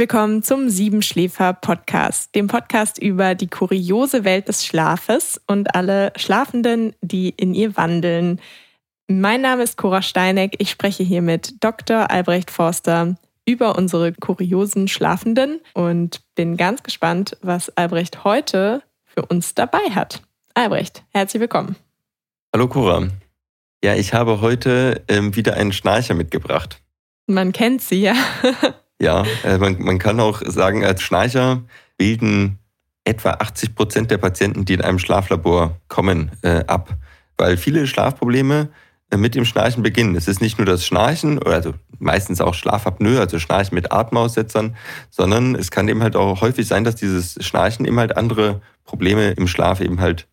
Willkommen zum Siebenschläfer Podcast, dem Podcast über die kuriose Welt des Schlafes und alle Schlafenden, die in ihr wandeln. Mein Name ist Cora Steineck. Ich spreche hier mit Dr. Albrecht Forster über unsere kuriosen Schlafenden und bin ganz gespannt, was Albrecht heute für uns dabei hat. Albrecht, herzlich willkommen. Hallo Cora. Ja, ich habe heute ähm, wieder einen Schnarcher mitgebracht. Man kennt sie, ja. ja, äh, man, man kann auch sagen, als Schnarcher bilden etwa 80 Prozent der Patienten, die in einem Schlaflabor kommen, äh, ab. Weil viele Schlafprobleme äh, mit dem Schnarchen beginnen. Es ist nicht nur das Schnarchen, also meistens auch Schlafapnoe, also Schnarchen mit Atemaussetzern, sondern es kann eben halt auch häufig sein, dass dieses Schnarchen eben halt andere Probleme im Schlaf eben halt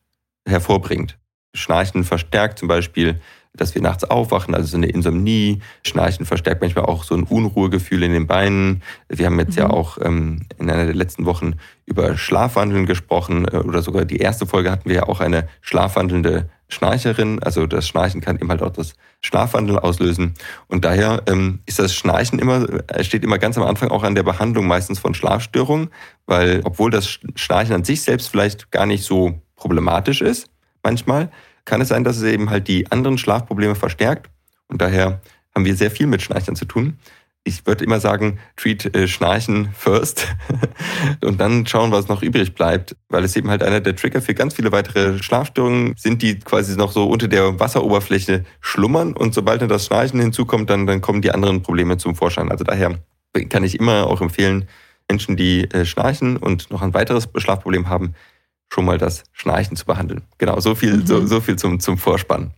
hervorbringt. Schnarchen verstärkt zum Beispiel dass wir nachts aufwachen, also so eine Insomnie. Schnarchen verstärkt manchmal auch so ein Unruhegefühl in den Beinen. Wir haben jetzt mhm. ja auch ähm, in einer der letzten Wochen über Schlafwandeln gesprochen äh, oder sogar die erste Folge hatten wir ja auch eine schlafwandelnde Schnarcherin. Also das Schnarchen kann eben halt auch das Schlafwandeln auslösen. Und daher ähm, ist das Schnarchen immer, äh, steht immer ganz am Anfang auch an der Behandlung meistens von Schlafstörungen, weil obwohl das Schnarchen an sich selbst vielleicht gar nicht so problematisch ist, manchmal, kann es sein, dass es eben halt die anderen Schlafprobleme verstärkt. Und daher haben wir sehr viel mit Schnarchen zu tun. Ich würde immer sagen, treat äh, Schnarchen first und dann schauen, was noch übrig bleibt, weil es eben halt einer der Trigger für ganz viele weitere Schlafstörungen sind, die quasi noch so unter der Wasseroberfläche schlummern und sobald dann das Schnarchen hinzukommt, dann, dann kommen die anderen Probleme zum Vorschein. Also daher kann ich immer auch empfehlen, Menschen, die äh, schnarchen und noch ein weiteres Schlafproblem haben, schon mal das Schnarchen zu behandeln. Genau, so viel, mhm. so, so viel zum, zum Vorspann.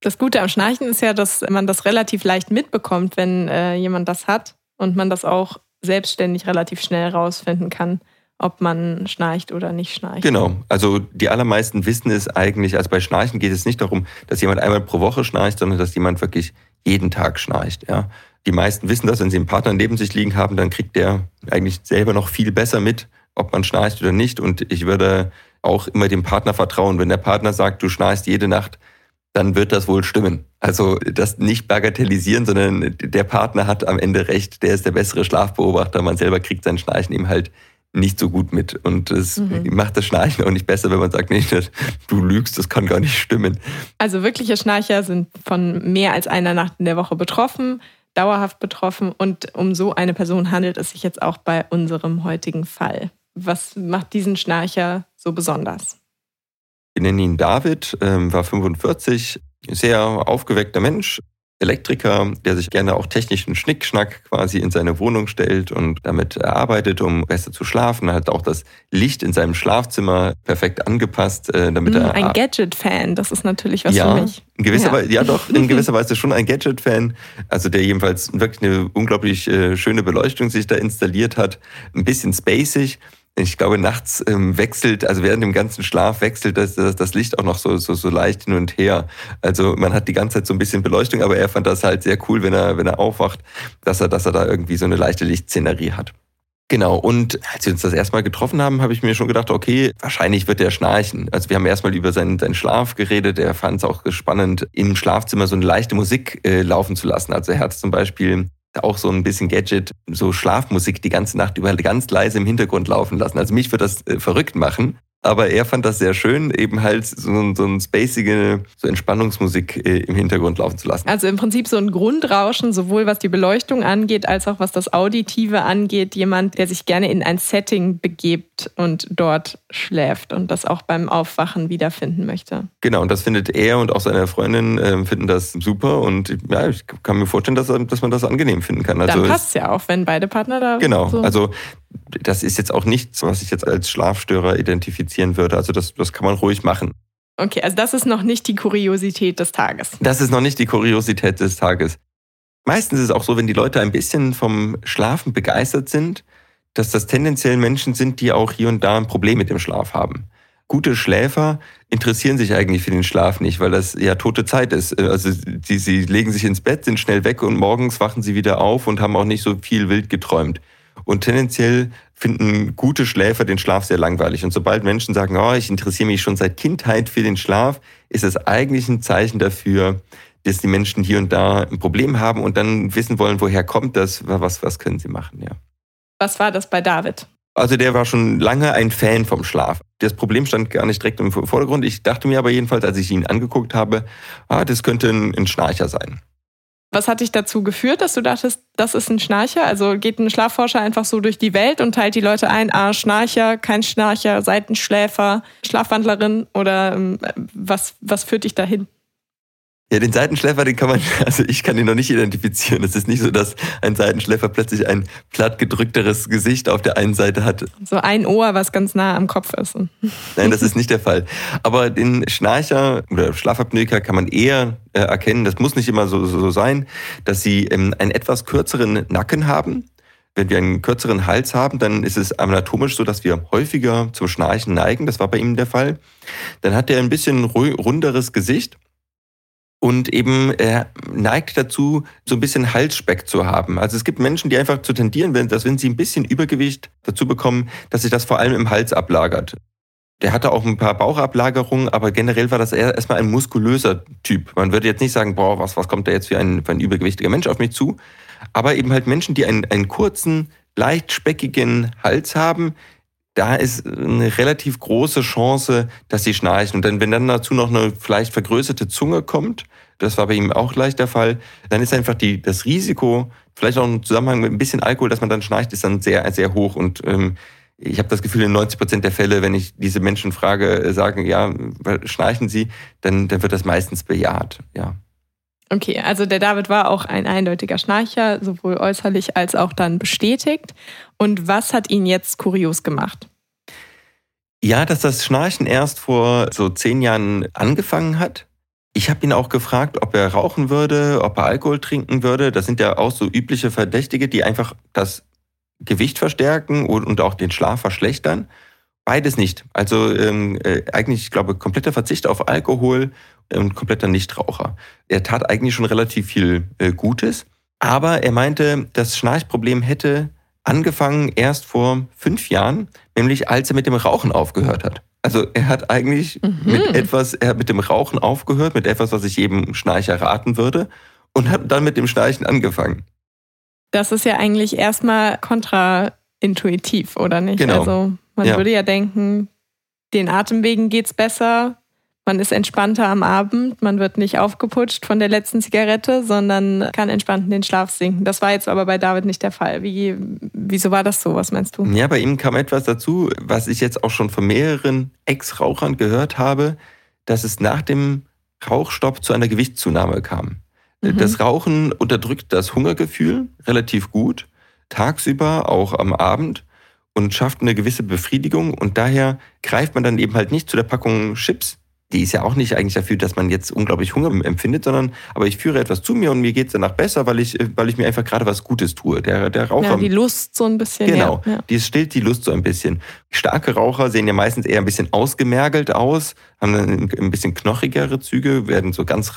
Das Gute am Schnarchen ist ja, dass man das relativ leicht mitbekommt, wenn äh, jemand das hat und man das auch selbstständig relativ schnell rausfinden kann, ob man schnarcht oder nicht schnarcht. Genau, also die allermeisten wissen es eigentlich, also bei Schnarchen geht es nicht darum, dass jemand einmal pro Woche schnarcht, sondern dass jemand wirklich jeden Tag schnarcht. Ja. Die meisten wissen das, wenn sie einen Partner neben sich liegen haben, dann kriegt der eigentlich selber noch viel besser mit, ob man schnarcht oder nicht. Und ich würde auch immer dem Partner vertrauen. Wenn der Partner sagt, du schnarchst jede Nacht, dann wird das wohl stimmen. Also das nicht bagatellisieren, sondern der Partner hat am Ende recht, der ist der bessere Schlafbeobachter. Man selber kriegt sein Schnarchen eben halt nicht so gut mit. Und es mhm. macht das Schnarchen auch nicht besser, wenn man sagt, nee, du lügst, das kann gar nicht stimmen. Also wirkliche Schnarcher sind von mehr als einer Nacht in der Woche betroffen, dauerhaft betroffen. Und um so eine Person handelt es sich jetzt auch bei unserem heutigen Fall. Was macht diesen Schnarcher so besonders? Wir nennen ihn David, ähm, war 45, sehr aufgeweckter Mensch, Elektriker, der sich gerne auch technischen Schnickschnack quasi in seine Wohnung stellt und damit arbeitet, um besser zu schlafen. Er hat auch das Licht in seinem Schlafzimmer perfekt angepasst, äh, damit mm, er. Ein Gadget-Fan, das ist natürlich was ja, für mich. In gewisser ja. Weise, ja doch, in gewisser Weise schon ein Gadget-Fan. Also der jedenfalls wirklich eine unglaublich äh, schöne Beleuchtung sich da installiert hat. Ein bisschen spacig ich glaube, nachts ähm, wechselt, also während dem ganzen Schlaf wechselt das, das, das Licht auch noch so, so, so leicht hin und her. Also man hat die ganze Zeit so ein bisschen Beleuchtung, aber er fand das halt sehr cool, wenn er, wenn er aufwacht, dass er, dass er da irgendwie so eine leichte Lichtszenerie hat. Genau, und als wir uns das erstmal getroffen haben, habe ich mir schon gedacht, okay, wahrscheinlich wird er schnarchen. Also wir haben erstmal über seinen, seinen Schlaf geredet. Er fand es auch spannend, im Schlafzimmer so eine leichte Musik äh, laufen zu lassen. Also er hat zum Beispiel auch so ein bisschen Gadget, so Schlafmusik die ganze Nacht über ganz leise im Hintergrund laufen lassen. Also mich würde das äh, verrückt machen. Aber er fand das sehr schön, eben halt so, so ein spacige so Entspannungsmusik äh, im Hintergrund laufen zu lassen. Also im Prinzip so ein Grundrauschen, sowohl was die Beleuchtung angeht, als auch was das Auditive angeht. Jemand, der sich gerne in ein Setting begibt und dort schläft und das auch beim Aufwachen wiederfinden möchte. Genau, und das findet er und auch seine Freundin äh, finden das super. Und ja, ich kann mir vorstellen, dass, dass man das angenehm finden kann. Also Dann passt ja auch, wenn beide Partner da. Genau, so also das ist jetzt auch nichts, was ich jetzt als Schlafstörer identifizieren würde. Also das, das kann man ruhig machen. Okay, also das ist noch nicht die Kuriosität des Tages. Das ist noch nicht die Kuriosität des Tages. Meistens ist es auch so, wenn die Leute ein bisschen vom Schlafen begeistert sind, dass das tendenziell Menschen sind, die auch hier und da ein Problem mit dem Schlaf haben. Gute Schläfer interessieren sich eigentlich für den Schlaf nicht, weil das ja tote Zeit ist. Also sie, sie legen sich ins Bett, sind schnell weg und morgens wachen sie wieder auf und haben auch nicht so viel wild geträumt. Und tendenziell finden gute Schläfer den Schlaf sehr langweilig. Und sobald Menschen sagen, oh, ich interessiere mich schon seit Kindheit für den Schlaf, ist das eigentlich ein Zeichen dafür, dass die Menschen hier und da ein Problem haben und dann wissen wollen, woher kommt das, was, was können sie machen, ja. Was war das bei David? Also der war schon lange ein Fan vom Schlaf. Das Problem stand gar nicht direkt im Vordergrund. Ich dachte mir aber jedenfalls, als ich ihn angeguckt habe, ah, das könnte ein, ein Schnarcher sein. Was hat dich dazu geführt, dass du dachtest, das ist ein Schnarcher? Also geht ein Schlafforscher einfach so durch die Welt und teilt die Leute ein, ah, Schnarcher, kein Schnarcher, Seitenschläfer, Schlafwandlerin oder ähm, was, was führt dich dahin? Ja, den Seitenschläfer, den kann man, also ich kann ihn noch nicht identifizieren. Es ist nicht so, dass ein Seitenschläfer plötzlich ein plattgedrückteres Gesicht auf der einen Seite hat. So ein Ohr, was ganz nah am Kopf ist. Nein, das ist nicht der Fall. Aber den Schnarcher oder Schlafapnoiker kann man eher äh, erkennen. Das muss nicht immer so, so sein, dass sie ähm, einen etwas kürzeren Nacken haben. Wenn wir einen kürzeren Hals haben, dann ist es anatomisch so, dass wir häufiger zum Schnarchen neigen. Das war bei ihm der Fall. Dann hat er ein bisschen runderes Gesicht und eben er neigt dazu, so ein bisschen Halsspeck zu haben. Also es gibt Menschen, die einfach zu tendieren, dass wenn sie ein bisschen Übergewicht dazu bekommen, dass sich das vor allem im Hals ablagert. Der hatte auch ein paar Bauchablagerungen, aber generell war das eher erstmal ein muskulöser Typ. Man würde jetzt nicht sagen, boah, was, was kommt da jetzt für ein, für ein übergewichtiger Mensch auf mich zu? Aber eben halt Menschen, die einen, einen kurzen, leicht speckigen Hals haben, da ist eine relativ große Chance, dass sie schnarchen. Und dann, wenn dann dazu noch eine vielleicht vergrößerte Zunge kommt, das war bei ihm auch leicht der Fall, dann ist einfach die, das Risiko, vielleicht auch im Zusammenhang mit ein bisschen Alkohol, dass man dann schnarcht, ist dann sehr, sehr hoch. Und ähm, ich habe das Gefühl, in 90 Prozent der Fälle, wenn ich diese Menschen frage, äh, sagen, ja, schnarchen sie, dann, dann wird das meistens bejaht, ja. Okay, also der David war auch ein eindeutiger Schnarcher, sowohl äußerlich als auch dann bestätigt. Und was hat ihn jetzt kurios gemacht? Ja, dass das Schnarchen erst vor so zehn Jahren angefangen hat. Ich habe ihn auch gefragt, ob er rauchen würde, ob er Alkohol trinken würde. Das sind ja auch so übliche Verdächtige, die einfach das Gewicht verstärken und auch den Schlaf verschlechtern. Beides nicht. Also ähm, äh, eigentlich, ich glaube, kompletter Verzicht auf Alkohol und kompletter Nichtraucher. Er tat eigentlich schon relativ viel äh, Gutes, aber er meinte, das Schnarchproblem hätte angefangen erst vor fünf Jahren, nämlich als er mit dem Rauchen aufgehört hat. Also er hat eigentlich mhm. mit etwas, er hat mit dem Rauchen aufgehört, mit etwas, was ich jedem Schnarcher raten würde, und hat dann mit dem Schnarchen angefangen. Das ist ja eigentlich erstmal kontraintuitiv, oder nicht? Genau. Also man ja. würde ja denken, den Atemwegen geht's besser, man ist entspannter am Abend, man wird nicht aufgeputscht von der letzten Zigarette, sondern kann entspannt in den Schlaf sinken. Das war jetzt aber bei David nicht der Fall. Wie, wieso war das so? Was meinst du? Ja, bei ihm kam etwas dazu, was ich jetzt auch schon von mehreren Ex-Rauchern gehört habe, dass es nach dem Rauchstopp zu einer Gewichtszunahme kam. Mhm. Das Rauchen unterdrückt das Hungergefühl relativ gut, tagsüber, auch am Abend und schafft eine gewisse Befriedigung und daher greift man dann eben halt nicht zu der Packung Chips, die ist ja auch nicht eigentlich dafür, dass man jetzt unglaublich Hunger empfindet, sondern aber ich führe etwas zu mir und mir geht es danach besser, weil ich, weil ich mir einfach gerade was Gutes tue. Der, der Raucher. Ja, die Lust so ein bisschen. Genau, ja. die stillt die Lust so ein bisschen. Starke Raucher sehen ja meistens eher ein bisschen ausgemergelt aus, haben ein bisschen knochigere Züge, werden so ganz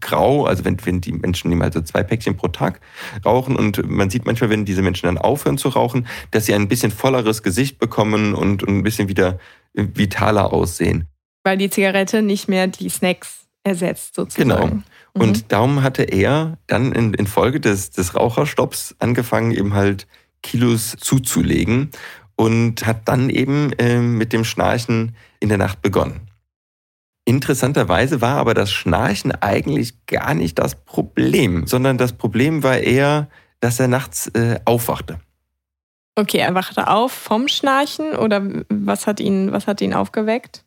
grau, also wenn, wenn die Menschen nehmen also zwei Päckchen pro Tag rauchen und man sieht manchmal, wenn diese Menschen dann aufhören zu rauchen, dass sie ein bisschen volleres Gesicht bekommen und, und ein bisschen wieder vitaler aussehen weil die Zigarette nicht mehr die Snacks ersetzt, sozusagen. Genau. Mhm. Und mhm. darum hatte er dann in, in Folge des, des Raucherstopps angefangen, eben halt Kilos zuzulegen und hat dann eben äh, mit dem Schnarchen in der Nacht begonnen. Interessanterweise war aber das Schnarchen eigentlich gar nicht das Problem, sondern das Problem war eher, dass er nachts äh, aufwachte. Okay, er wachte auf vom Schnarchen oder was hat ihn, was hat ihn aufgeweckt?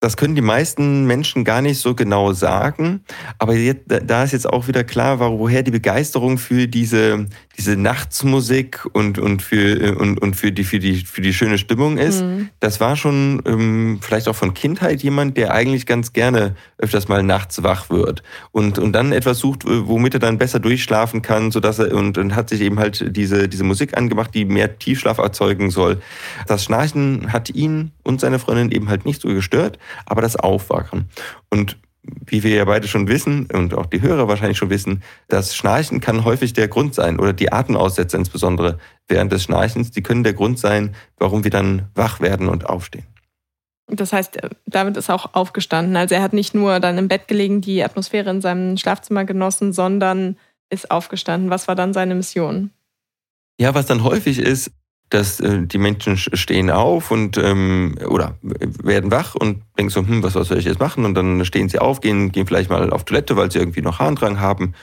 Das können die meisten Menschen gar nicht so genau sagen. Aber jetzt, da ist jetzt auch wieder klar, woher die Begeisterung für diese, diese Nachtsmusik und, und, für, und, und für, die, für, die, für die schöne Stimmung ist. Mhm. Das war schon ähm, vielleicht auch von Kindheit jemand, der eigentlich ganz gerne öfters mal nachts wach wird. Und, und dann etwas sucht, womit er dann besser durchschlafen kann, sodass er und, und hat sich eben halt diese, diese Musik angemacht, die mehr Tiefschlaf erzeugen soll. Das Schnarchen hat ihn und seine Freundin eben halt nicht so gestört aber das Aufwachen. Und wie wir ja beide schon wissen und auch die Hörer wahrscheinlich schon wissen, das Schnarchen kann häufig der Grund sein oder die Atemaussetzer insbesondere während des Schnarchens, die können der Grund sein, warum wir dann wach werden und aufstehen. Das heißt, David ist auch aufgestanden. Also er hat nicht nur dann im Bett gelegen, die Atmosphäre in seinem Schlafzimmer genossen, sondern ist aufgestanden. Was war dann seine Mission? Ja, was dann häufig ist, dass äh, die Menschen stehen auf und ähm, oder werden wach und denken so, hm, was, was soll ich jetzt machen? Und dann stehen sie auf, gehen, gehen vielleicht mal auf Toilette, weil sie irgendwie noch Harndrang haben.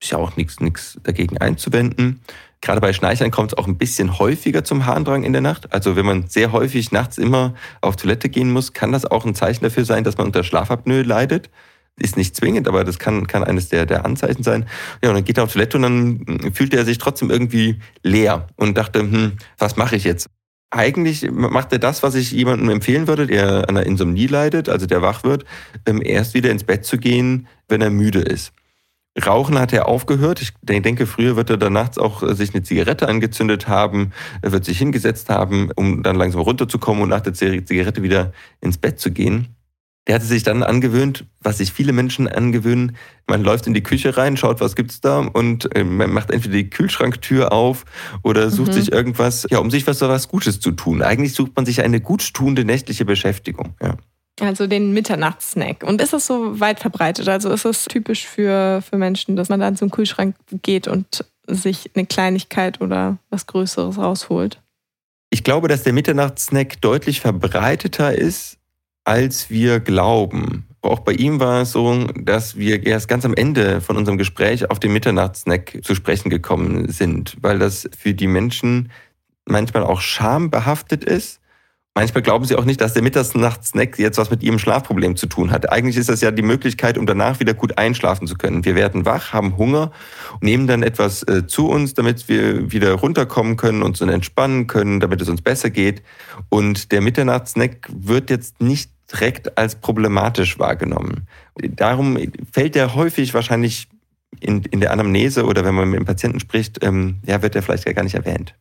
Ist ja auch nichts nichts dagegen einzuwenden. Gerade bei Schnarchern kommt es auch ein bisschen häufiger zum Harndrang in der Nacht. Also wenn man sehr häufig nachts immer auf Toilette gehen muss, kann das auch ein Zeichen dafür sein, dass man unter Schlafapnoe leidet. Ist nicht zwingend, aber das kann, kann eines der, der Anzeichen sein. Ja, und dann geht er auf Toilette und dann fühlt er sich trotzdem irgendwie leer und dachte, hm, was mache ich jetzt? Eigentlich macht er das, was ich jemandem empfehlen würde, der an einer Insomnie leidet, also der wach wird, ähm, erst wieder ins Bett zu gehen, wenn er müde ist. Rauchen hat er aufgehört. Ich denke, früher wird er dann nachts auch äh, sich eine Zigarette angezündet haben, er wird sich hingesetzt haben, um dann langsam runterzukommen und nach der Zigarette wieder ins Bett zu gehen. Der hatte sich dann angewöhnt, was sich viele Menschen angewöhnen. Man läuft in die Küche rein, schaut, was gibt's da und äh, man macht entweder die Kühlschranktür auf oder sucht mhm. sich irgendwas, ja, um sich was, was Gutes zu tun. Eigentlich sucht man sich eine gutstuende nächtliche Beschäftigung. Ja. Also den Mitternachtssnack. Und ist das so weit verbreitet? Also ist es typisch für, für Menschen, dass man dann zum Kühlschrank geht und sich eine Kleinigkeit oder was Größeres rausholt? Ich glaube, dass der Mitternachtssnack deutlich verbreiteter ist, als wir glauben. Auch bei ihm war es so, dass wir erst ganz am Ende von unserem Gespräch auf den Mitternachtssnack zu sprechen gekommen sind, weil das für die Menschen manchmal auch schambehaftet ist Manchmal glauben sie auch nicht, dass der Mittagssnack jetzt was mit ihrem Schlafproblem zu tun hat. Eigentlich ist das ja die Möglichkeit, um danach wieder gut einschlafen zu können. Wir werden wach, haben Hunger, nehmen dann etwas äh, zu uns, damit wir wieder runterkommen können, uns entspannen können, damit es uns besser geht. Und der Mitternachtssnack wird jetzt nicht direkt als problematisch wahrgenommen. Darum fällt er häufig wahrscheinlich in, in der Anamnese oder wenn man mit dem Patienten spricht, ähm, ja, wird er vielleicht gar nicht erwähnt.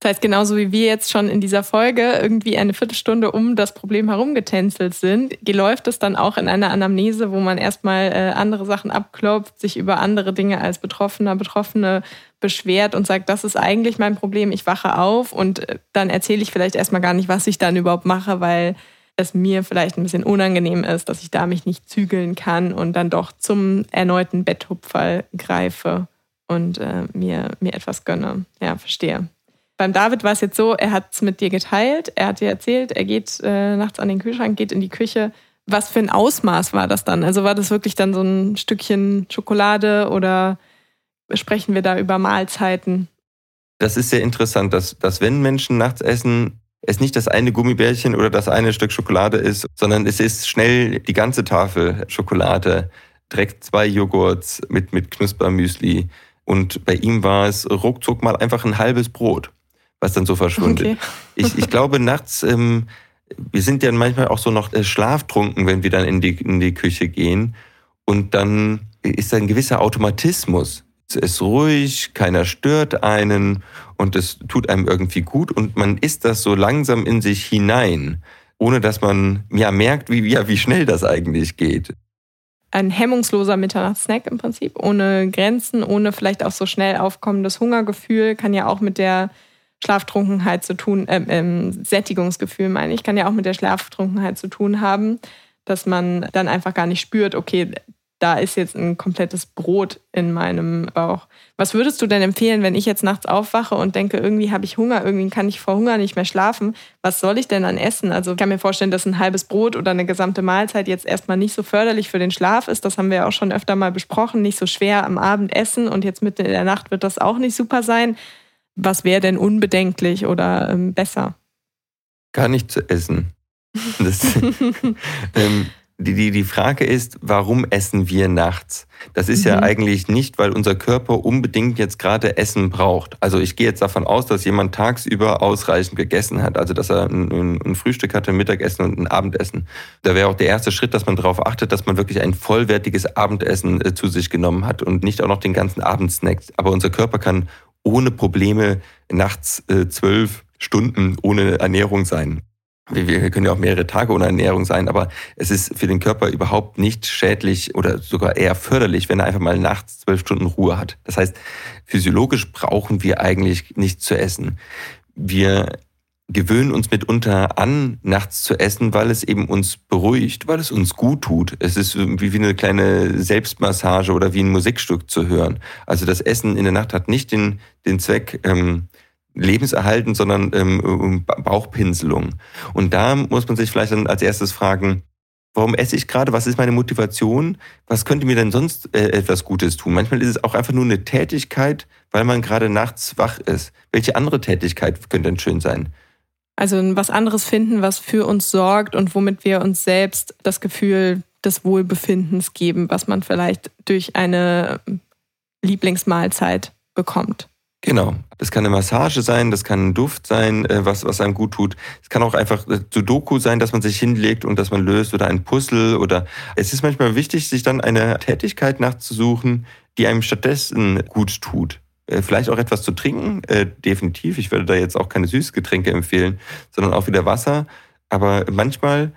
Das heißt, genauso wie wir jetzt schon in dieser Folge irgendwie eine Viertelstunde um das Problem herumgetänzelt sind, läuft es dann auch in einer Anamnese, wo man erstmal äh, andere Sachen abklopft, sich über andere Dinge als Betroffener, Betroffene beschwert und sagt, das ist eigentlich mein Problem, ich wache auf und äh, dann erzähle ich vielleicht erstmal gar nicht, was ich dann überhaupt mache, weil es mir vielleicht ein bisschen unangenehm ist, dass ich da mich nicht zügeln kann und dann doch zum erneuten Betthupferl greife und äh, mir, mir etwas gönne. Ja, verstehe. Beim David war es jetzt so, er hat es mit dir geteilt, er hat dir erzählt, er geht äh, nachts an den Kühlschrank, geht in die Küche. Was für ein Ausmaß war das dann? Also war das wirklich dann so ein Stückchen Schokolade oder sprechen wir da über Mahlzeiten? Das ist sehr interessant, dass, dass wenn Menschen nachts essen, es nicht das eine Gummibärchen oder das eine Stück Schokolade ist, sondern es ist schnell die ganze Tafel Schokolade, direkt zwei Joghurts mit, mit Knuspermüsli. Und bei ihm war es ruckzuck mal einfach ein halbes Brot was dann so verschwindet. Okay. Ich, ich glaube, nachts, ähm, wir sind ja manchmal auch so noch äh, schlaftrunken, wenn wir dann in die, in die Küche gehen. Und dann ist da ein gewisser Automatismus. Es ist ruhig, keiner stört einen und es tut einem irgendwie gut und man isst das so langsam in sich hinein, ohne dass man ja merkt, wie, ja, wie schnell das eigentlich geht. Ein hemmungsloser Mitternachtssnack im Prinzip, ohne Grenzen, ohne vielleicht auch so schnell aufkommendes Hungergefühl, kann ja auch mit der Schlaftrunkenheit zu tun, äh, ähm, Sättigungsgefühl meine ich, kann ja auch mit der Schlaftrunkenheit zu tun haben, dass man dann einfach gar nicht spürt, okay, da ist jetzt ein komplettes Brot in meinem Bauch. Was würdest du denn empfehlen, wenn ich jetzt nachts aufwache und denke, irgendwie habe ich Hunger, irgendwie kann ich vor Hunger nicht mehr schlafen? Was soll ich denn dann essen? Also ich kann mir vorstellen, dass ein halbes Brot oder eine gesamte Mahlzeit jetzt erstmal nicht so förderlich für den Schlaf ist. Das haben wir auch schon öfter mal besprochen. Nicht so schwer am Abend essen und jetzt mitten in der Nacht wird das auch nicht super sein was wäre denn unbedenklich oder ähm, besser? Gar nicht zu essen. Das, ähm, die, die, die Frage ist, warum essen wir nachts? Das ist mhm. ja eigentlich nicht, weil unser Körper unbedingt jetzt gerade Essen braucht. Also ich gehe jetzt davon aus, dass jemand tagsüber ausreichend gegessen hat. Also dass er ein, ein Frühstück hatte, ein Mittagessen und ein Abendessen. Da wäre auch der erste Schritt, dass man darauf achtet, dass man wirklich ein vollwertiges Abendessen äh, zu sich genommen hat und nicht auch noch den ganzen Abend snackt. Aber unser Körper kann ohne Probleme nachts äh, zwölf Stunden ohne Ernährung sein. Wir können ja auch mehrere Tage ohne Ernährung sein, aber es ist für den Körper überhaupt nicht schädlich oder sogar eher förderlich, wenn er einfach mal nachts zwölf Stunden Ruhe hat. Das heißt, physiologisch brauchen wir eigentlich nichts zu essen. Wir gewöhnen uns mitunter an, nachts zu essen, weil es eben uns beruhigt, weil es uns gut tut. Es ist wie eine kleine Selbstmassage oder wie ein Musikstück zu hören. Also das Essen in der Nacht hat nicht den, den Zweck, ähm, lebenserhaltend, sondern ähm, Bauchpinselung. Und da muss man sich vielleicht dann als erstes fragen, warum esse ich gerade? Was ist meine Motivation? Was könnte mir denn sonst äh, etwas Gutes tun? Manchmal ist es auch einfach nur eine Tätigkeit, weil man gerade nachts wach ist. Welche andere Tätigkeit könnte denn schön sein? Also was anderes finden, was für uns sorgt und womit wir uns selbst das Gefühl des Wohlbefindens geben, was man vielleicht durch eine Lieblingsmahlzeit bekommt. Genau. Das kann eine Massage sein, das kann ein Duft sein, äh, was, was einem gut tut. Es kann auch einfach äh, Sudoku sein, dass man sich hinlegt und dass man löst oder ein Puzzle oder es ist manchmal wichtig, sich dann eine Tätigkeit nachzusuchen, die einem stattdessen gut tut. Äh, vielleicht auch etwas zu trinken, definitiv. Ich würde da jetzt auch keine Süßgetränke empfehlen, sondern auch wieder Wasser. Aber manchmal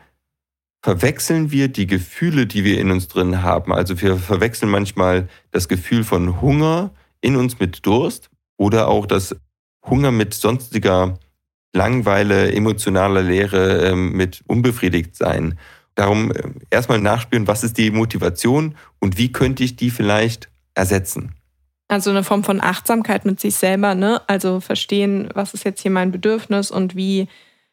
verwechseln wir die Gefühle, die wir in uns drin haben. Also wir verwechseln manchmal das Gefühl von Hunger in uns mit Durst oder auch das Hunger mit sonstiger Langweile, emotionaler Leere, ähm, mit unbefriedigt sein. Darum äh, erstmal nachspüren, was ist die Motivation und wie könnte ich die vielleicht ersetzen. Also eine Form von Achtsamkeit mit sich selber, ne? Also verstehen, was ist jetzt hier mein Bedürfnis und wie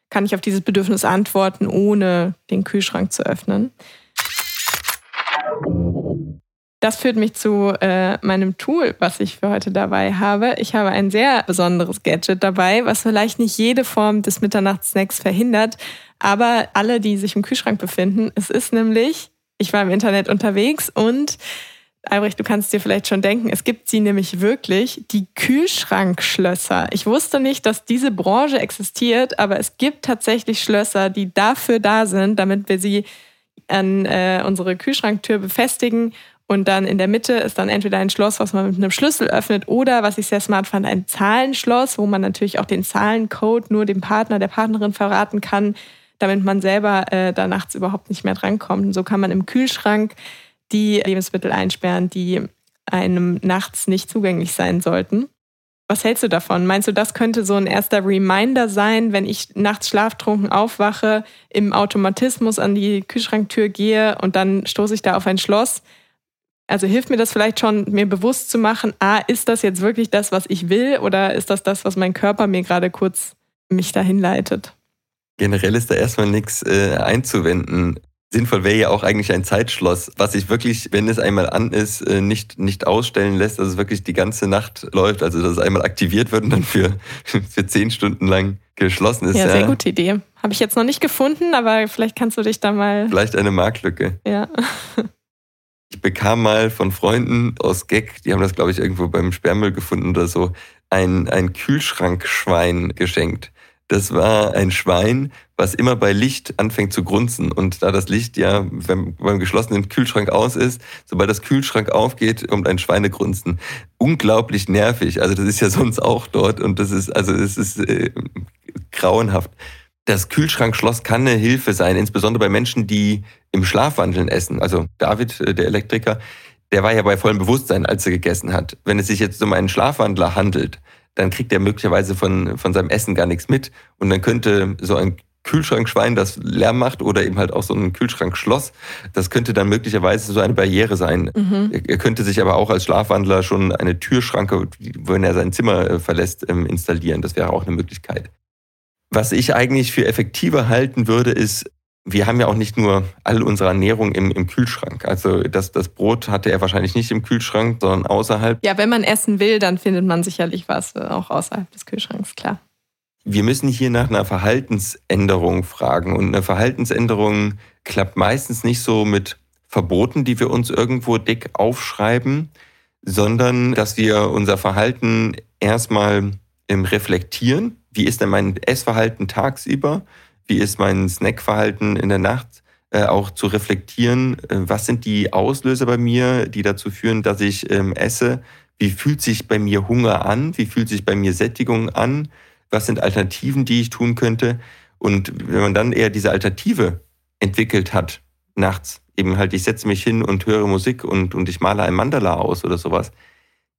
kann ich auf dieses Bedürfnis antworten, ohne den Kühlschrank zu öffnen. Das führt mich zu äh, meinem Tool, was ich für heute dabei habe. Ich habe ein sehr besonderes Gadget dabei, was vielleicht nicht jede Form des Mitternachtssnacks verhindert, aber alle, die sich im Kühlschrank befinden. Es ist nämlich, ich war im Internet unterwegs und Albrecht, du kannst dir vielleicht schon denken, es gibt sie nämlich wirklich, die Kühlschrankschlösser. Ich wusste nicht, dass diese Branche existiert, aber es gibt tatsächlich Schlösser, die dafür da sind, damit wir sie an äh, unsere Kühlschranktür befestigen und dann in der Mitte ist dann entweder ein Schloss, was man mit einem Schlüssel öffnet, oder, was ich sehr smart fand, ein Zahlenschloss, wo man natürlich auch den Zahlencode nur dem Partner, der Partnerin verraten kann, damit man selber äh, da nachts überhaupt nicht mehr drankommt. Und so kann man im Kühlschrank die Lebensmittel einsperren, die einem nachts nicht zugänglich sein sollten. Was hältst du davon? Meinst du, das könnte so ein erster Reminder sein, wenn ich nachts schlaftrunken aufwache, im Automatismus an die Kühlschranktür gehe und dann stoße ich da auf ein Schloss? Also hilft mir das vielleicht schon, mir bewusst zu machen, ah, ist das jetzt wirklich das, was ich will oder ist das das, was mein Körper mir gerade kurz mich dahin leitet? Generell ist da erstmal nichts äh, einzuwenden. Sinnvoll wäre ja auch eigentlich ein Zeitschloss, was sich wirklich, wenn es einmal an ist, äh, nicht, nicht ausstellen lässt, dass es wirklich die ganze Nacht läuft, also dass es einmal aktiviert wird und dann für, für zehn Stunden lang geschlossen ist. Ja, sehr ja. gute Idee. Habe ich jetzt noch nicht gefunden, aber vielleicht kannst du dich da mal. Vielleicht eine Marktlücke. Ja. Ich bekam mal von Freunden aus Gag, die haben das, glaube ich, irgendwo beim Sperrmüll gefunden oder so, ein, ein Kühlschrankschwein geschenkt. Das war ein Schwein, was immer bei Licht anfängt zu grunzen. Und da das Licht ja wenn, beim geschlossenen Kühlschrank aus ist, sobald das Kühlschrank aufgeht, kommt ein Schweinegrunzen. Unglaublich nervig. Also das ist ja sonst auch dort und das ist, also es ist äh, grauenhaft das Kühlschrankschloss kann eine Hilfe sein, insbesondere bei Menschen, die im Schlafwandeln essen. Also David, äh, der Elektriker, der war ja bei vollem Bewusstsein, als er gegessen hat. Wenn es sich jetzt um einen Schlafwandler handelt, dann kriegt er möglicherweise von, von seinem Essen gar nichts mit. Und dann könnte so ein Kühlschrankschwein, das Lärm macht, oder eben halt auch so ein Kühlschrankschloss, das könnte dann möglicherweise so eine Barriere sein. Mhm. Er könnte sich aber auch als Schlafwandler schon eine Türschranke, wenn er sein Zimmer äh, verlässt, ähm, installieren. Das wäre auch eine Möglichkeit. Was ich eigentlich für effektiver halten würde, ist, wir haben ja auch nicht nur all unsere Ernährung im, im Kühlschrank. Also das, das Brot hatte er wahrscheinlich nicht im Kühlschrank, sondern außerhalb. Ja, wenn man essen will, dann findet man sicherlich was äh, auch außerhalb des Kühlschranks, klar. Wir müssen hier nach einer Verhaltensänderung fragen. Und eine Verhaltensänderung klappt meistens nicht so mit Verboten, die wir uns irgendwo dick aufschreiben, sondern dass wir unser Verhalten erstmal reflektieren wie ist denn mein Essverhalten tagsüber, wie ist mein Snackverhalten in der Nacht, äh, auch zu reflektieren, äh, was sind die Auslöser bei mir, die dazu führen, dass ich ähm, esse, wie fühlt sich bei mir Hunger an, wie fühlt sich bei mir Sättigung an, was sind Alternativen, die ich tun könnte. Und wenn man dann eher diese Alternative entwickelt hat, nachts, eben halt, ich setze mich hin und höre Musik und, und ich male ein Mandala aus oder sowas,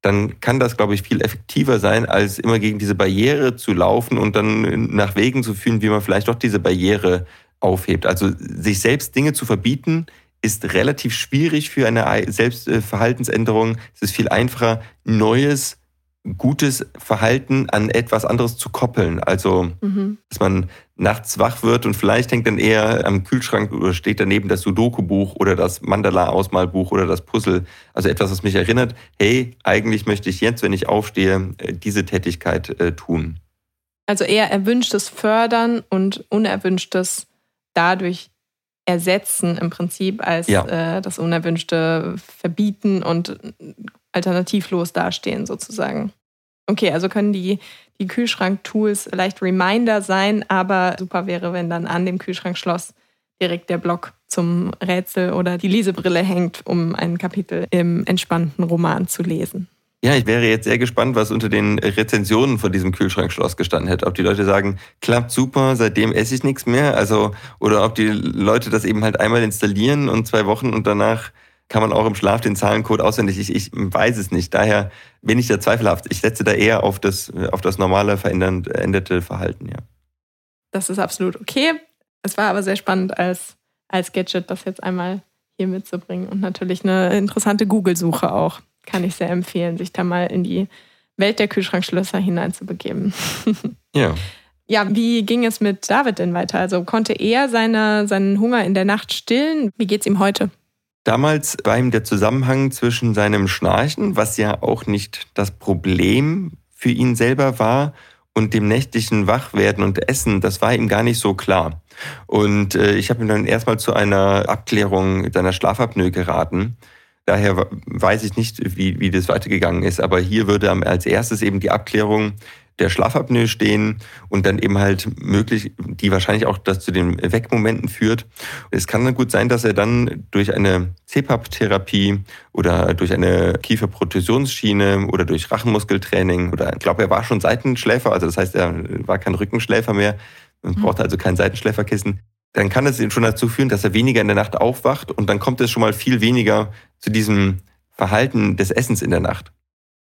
dann kann das, glaube ich, viel effektiver sein, als immer gegen diese Barriere zu laufen und dann nach Wegen zu fühlen, wie man vielleicht doch diese Barriere aufhebt. Also sich selbst Dinge zu verbieten, ist relativ schwierig für eine Selbstverhaltensänderung. Es ist viel einfacher, Neues gutes Verhalten an etwas anderes zu koppeln. Also, mhm. dass man nachts wach wird und vielleicht hängt dann eher am Kühlschrank oder steht daneben das Sudoku-Buch oder das Mandala-Ausmalbuch oder das Puzzle. Also etwas, was mich erinnert, hey, eigentlich möchte ich jetzt, wenn ich aufstehe, äh, diese Tätigkeit äh, tun. Also eher erwünschtes Fördern und unerwünschtes dadurch ersetzen im Prinzip als ja. äh, das unerwünschte Verbieten und alternativlos dastehen sozusagen. Okay, also können die, die Kühlschrank-Tools leicht Reminder sein, aber super wäre, wenn dann an dem Kühlschrankschloss direkt der Block zum Rätsel oder die Lesebrille hängt, um ein Kapitel im entspannten Roman zu lesen. Ja, ich wäre jetzt sehr gespannt, was unter den Rezensionen von diesem Kühlschrankschloss gestanden hätte. Ob die Leute sagen, klappt super, seitdem esse ich nichts mehr. Also, oder ob die Leute das eben halt einmal installieren und zwei Wochen und danach kann man auch im Schlaf den Zahlencode auswendig. Ich, ich weiß es nicht. Daher bin ich da zweifelhaft. Ich setze da eher auf das, auf das normale, veränderte Verhalten, ja. Das ist absolut okay. Es war aber sehr spannend als, als Gadget, das jetzt einmal hier mitzubringen. Und natürlich eine interessante Google-Suche auch kann ich sehr empfehlen, sich da mal in die Welt der Kühlschrankschlösser hineinzubegeben. Ja. Ja, wie ging es mit David denn weiter? Also konnte er seine, seinen Hunger in der Nacht stillen? Wie geht es ihm heute? Damals war ihm der Zusammenhang zwischen seinem Schnarchen, was ja auch nicht das Problem für ihn selber war, und dem nächtlichen Wachwerden und Essen, das war ihm gar nicht so klar. Und äh, ich habe ihn dann erstmal zu einer Abklärung seiner Schlafapnoe geraten. Daher weiß ich nicht, wie, wie das weitergegangen ist. Aber hier würde als erstes eben die Abklärung der Schlafapnoe stehen und dann eben halt möglich, die wahrscheinlich auch das zu den Wegmomenten führt. Es kann dann gut sein, dass er dann durch eine CPAP-Therapie oder durch eine Kieferprotusionsschiene oder durch Rachenmuskeltraining oder ich glaube, er war schon Seitenschläfer, also das heißt, er war kein Rückenschläfer mehr und brauchte also kein Seitenschläferkissen dann kann es schon dazu führen, dass er weniger in der Nacht aufwacht und dann kommt es schon mal viel weniger zu diesem Verhalten des Essens in der Nacht.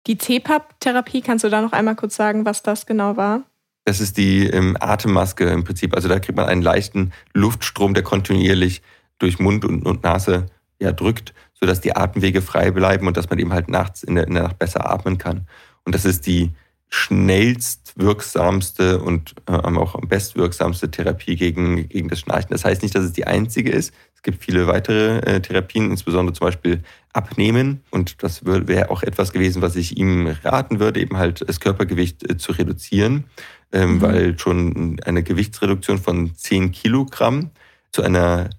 Die CPAP-Therapie, kannst du da noch einmal kurz sagen, was das genau war? Das ist die ähm, Atemmaske im Prinzip. Also da kriegt man einen leichten Luftstrom, der kontinuierlich durch Mund und, und Nase ja, drückt, sodass die Atemwege frei bleiben und dass man eben halt nachts in der, in der Nacht besser atmen kann. Und das ist die schnellst wirksamste und äh, auch bestwirksamste Therapie gegen, gegen das Schnarchen. Das heißt nicht, dass es die einzige ist. Es gibt viele weitere äh, Therapien, insbesondere zum Beispiel Abnehmen. Und das wäre auch etwas gewesen, was ich ihm raten würde, eben halt das Körpergewicht äh, zu reduzieren, ähm, mhm. weil schon eine Gewichtsreduktion von 10 Kilogramm zu einer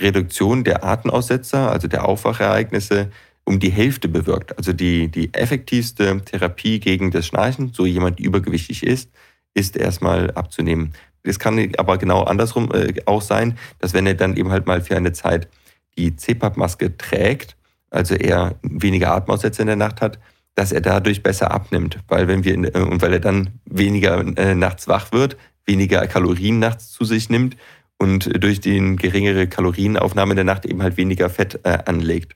Reduktion der Atenaussetzer, also der Aufwachereignisse, um die Hälfte bewirkt. Also die, die effektivste Therapie gegen das Schnarchen, so jemand übergewichtig ist, ist erstmal abzunehmen. Es kann aber genau andersrum äh, auch sein, dass wenn er dann eben halt mal für eine Zeit die CPAP-Maske trägt, also er weniger Atemaussätze in der Nacht hat, dass er dadurch besser abnimmt, weil wenn wir äh, und weil er dann weniger äh, nachts wach wird, weniger Kalorien nachts zu sich nimmt und durch die geringere Kalorienaufnahme in der Nacht eben halt weniger Fett anlegt.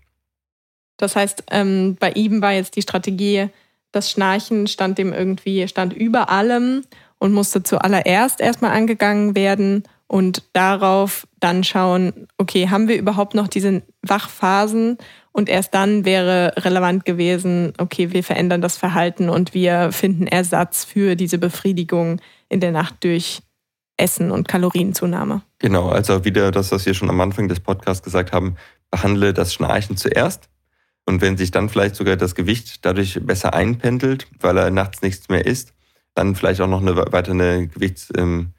Das heißt, ähm, bei ihm war jetzt die Strategie, das Schnarchen stand dem irgendwie, stand über allem und musste zuallererst erstmal angegangen werden und darauf dann schauen, okay, haben wir überhaupt noch diese Wachphasen? Und erst dann wäre relevant gewesen, okay, wir verändern das Verhalten und wir finden Ersatz für diese Befriedigung in der Nacht durch Essen und Kalorienzunahme. Genau, also wieder das, was wir schon am Anfang des Podcasts gesagt haben, behandle das Schnarchen zuerst und wenn sich dann vielleicht sogar das Gewicht dadurch besser einpendelt, weil er nachts nichts mehr isst, dann vielleicht auch noch eine weitere Gewichtsbehandlung.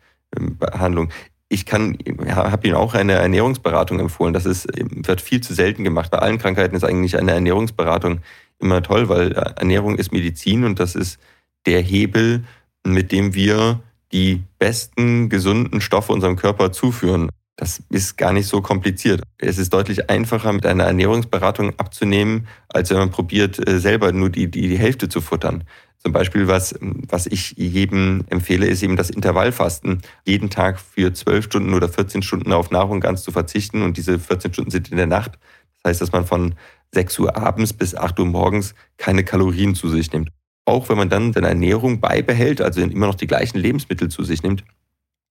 Ähm, ich kann, habe Ihnen auch eine Ernährungsberatung empfohlen. Das ist, wird viel zu selten gemacht. Bei allen Krankheiten ist eigentlich eine Ernährungsberatung immer toll, weil Ernährung ist Medizin und das ist der Hebel, mit dem wir die besten gesunden Stoffe unserem Körper zuführen. Das ist gar nicht so kompliziert. Es ist deutlich einfacher, mit einer Ernährungsberatung abzunehmen, als wenn man probiert, äh, selber nur die, die, die Hälfte zu futtern. Zum Beispiel, was, was ich jedem empfehle, ist eben das Intervallfasten. Jeden Tag für 12 Stunden oder 14 Stunden auf Nahrung ganz zu verzichten. Und diese 14 Stunden sind in der Nacht. Das heißt, dass man von 6 Uhr abends bis 8 Uhr morgens keine Kalorien zu sich nimmt. Auch wenn man dann seine Ernährung beibehält, also immer noch die gleichen Lebensmittel zu sich nimmt,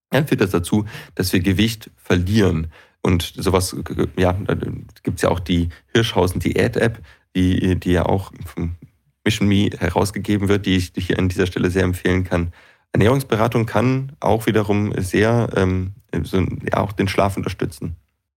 dann führt das dazu, dass wir Gewicht verlieren. Und sowas, ja, da gibt es ja auch die Hirschhausen Diät-App, die, die ja auch Mission Me herausgegeben wird, die ich hier an dieser Stelle sehr empfehlen kann. Ernährungsberatung kann auch wiederum sehr ähm, so, ja, auch den Schlaf unterstützen.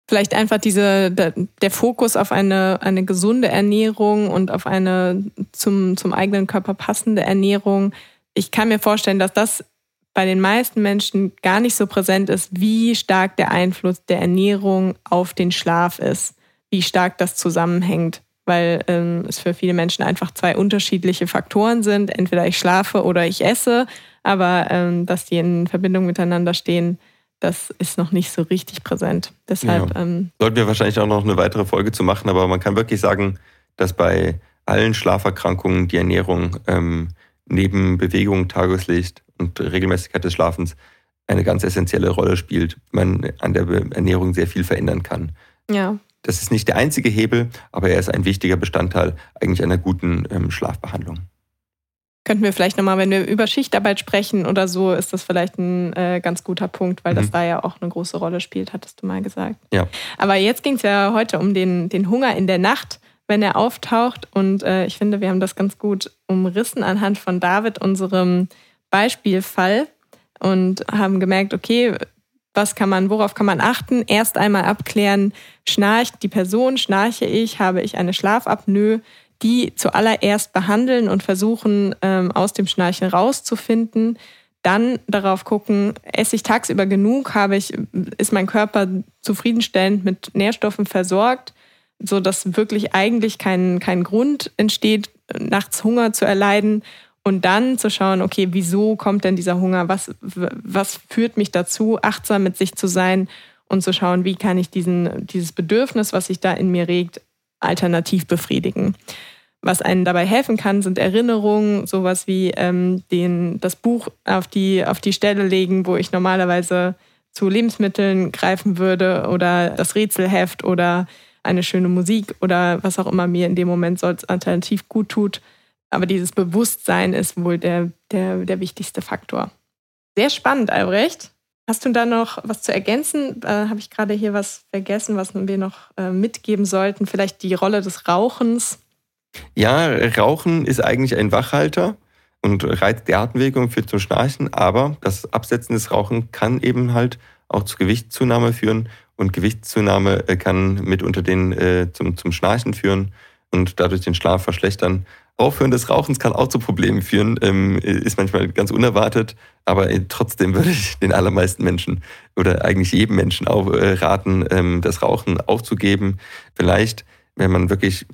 Vielleicht einfach diese, der Fokus auf eine, eine gesunde Ernährung und auf eine zum, zum eigenen Körper passende Ernährung. Ich kann mir vorstellen, dass das bei den meisten Menschen gar nicht so präsent ist, wie stark der Einfluss der Ernährung auf den Schlaf ist, wie stark das zusammenhängt, weil ähm, es für viele Menschen einfach zwei unterschiedliche Faktoren sind. Entweder ich schlafe oder ich esse, aber ähm, dass die in Verbindung miteinander stehen, das ist noch nicht so richtig präsent. Deshalb ja. ähm, sollten wir wahrscheinlich auch noch eine weitere Folge zu machen, aber man kann wirklich sagen, dass bei allen Schlaferkrankungen die Ernährung ähm, neben Bewegung, Tageslicht und Regelmäßigkeit des Schlafens eine ganz essentielle Rolle spielt, man an der Ernährung sehr viel verändern kann. Ja. Das ist nicht der einzige Hebel, aber er ist ein wichtiger Bestandteil eigentlich einer guten ähm, Schlafbehandlung. Könnten wir vielleicht nochmal, wenn wir über Schichtarbeit sprechen oder so, ist das vielleicht ein äh, ganz guter Punkt, weil mhm. das da ja auch eine große Rolle spielt, hattest du mal gesagt. Ja. Aber jetzt ging es ja heute um den, den Hunger in der Nacht wenn er auftaucht. Und äh, ich finde, wir haben das ganz gut umrissen anhand von David, unserem Beispielfall, und haben gemerkt, okay, was kann man, worauf kann man achten? Erst einmal abklären, schnarcht die Person, schnarche ich, habe ich eine Schlafapnoe, die zuallererst behandeln und versuchen, ähm, aus dem Schnarchen rauszufinden. Dann darauf gucken, esse ich tagsüber genug, habe ich, ist mein Körper zufriedenstellend mit Nährstoffen versorgt so dass wirklich eigentlich kein, kein Grund entsteht, nachts Hunger zu erleiden und dann zu schauen, okay, wieso kommt denn dieser Hunger? Was, was führt mich dazu, achtsam mit sich zu sein und zu schauen, wie kann ich diesen, dieses Bedürfnis, was sich da in mir regt, alternativ befriedigen. Was einen dabei helfen kann, sind Erinnerungen, sowas wie ähm, den, das Buch auf die, auf die Stelle legen, wo ich normalerweise zu Lebensmitteln greifen würde oder das Rätselheft oder eine schöne Musik oder was auch immer mir in dem Moment so alternativ gut tut. Aber dieses Bewusstsein ist wohl der, der, der wichtigste Faktor. Sehr spannend, Albrecht. Hast du da noch was zu ergänzen? Äh, Habe ich gerade hier was vergessen, was wir noch äh, mitgeben sollten? Vielleicht die Rolle des Rauchens? Ja, Rauchen ist eigentlich ein Wachhalter und reizt die Atemwege und führt zum Schnarchen, aber das Absetzen des Rauchen kann eben halt auch zu Gewichtszunahme führen und Gewichtszunahme äh, kann mitunter den äh, zum, zum Schnarchen führen und dadurch den Schlaf verschlechtern. Aufhören des Rauchens kann auch zu Problemen führen, ähm, ist manchmal ganz unerwartet, aber äh, trotzdem würde ich den allermeisten Menschen oder eigentlich jedem Menschen auch äh, raten, ähm, das Rauchen aufzugeben. Vielleicht, wenn man wirklich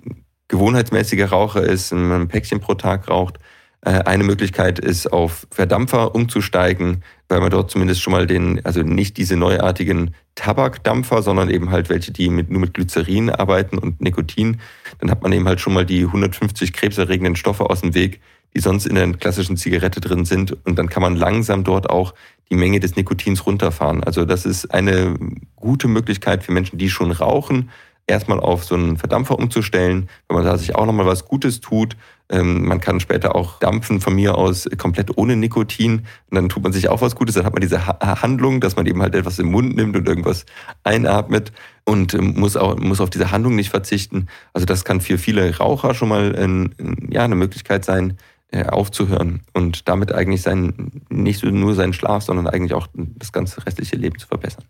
gewohnheitsmäßiger Raucher ist, wenn man ein Päckchen pro Tag raucht, eine Möglichkeit ist, auf Verdampfer umzusteigen, weil man dort zumindest schon mal den, also nicht diese neuartigen Tabakdampfer, sondern eben halt welche, die mit, nur mit Glycerin arbeiten und Nikotin. Dann hat man eben halt schon mal die 150 krebserregenden Stoffe aus dem Weg, die sonst in der klassischen Zigarette drin sind. Und dann kann man langsam dort auch die Menge des Nikotins runterfahren. Also das ist eine gute Möglichkeit für Menschen, die schon rauchen, erstmal auf so einen Verdampfer umzustellen, wenn man da sich auch nochmal was Gutes tut man kann später auch dampfen von mir aus komplett ohne Nikotin. Und dann tut man sich auch was Gutes. Dann hat man diese ha Handlung, dass man eben halt etwas im Mund nimmt und irgendwas einatmet und ähm, muss, auch, muss auf diese Handlung nicht verzichten. Also das kann für viele Raucher schon mal ein, ja, eine Möglichkeit sein, äh, aufzuhören und damit eigentlich sein, nicht nur seinen Schlaf, sondern eigentlich auch das ganze restliche Leben zu verbessern.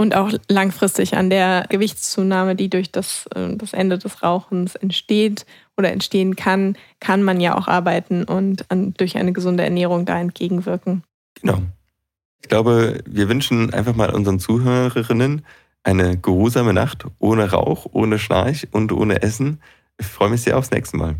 Und auch langfristig an der Gewichtszunahme, die durch das, äh, das Ende des Rauchens entsteht oder entstehen kann, kann man ja auch arbeiten und an, durch eine gesunde Ernährung da entgegenwirken. Genau. Ich glaube, wir wünschen einfach mal unseren Zuhörerinnen eine geruhsame Nacht ohne Rauch, ohne Schnarch und ohne Essen. Ich freue mich sehr aufs nächste Mal.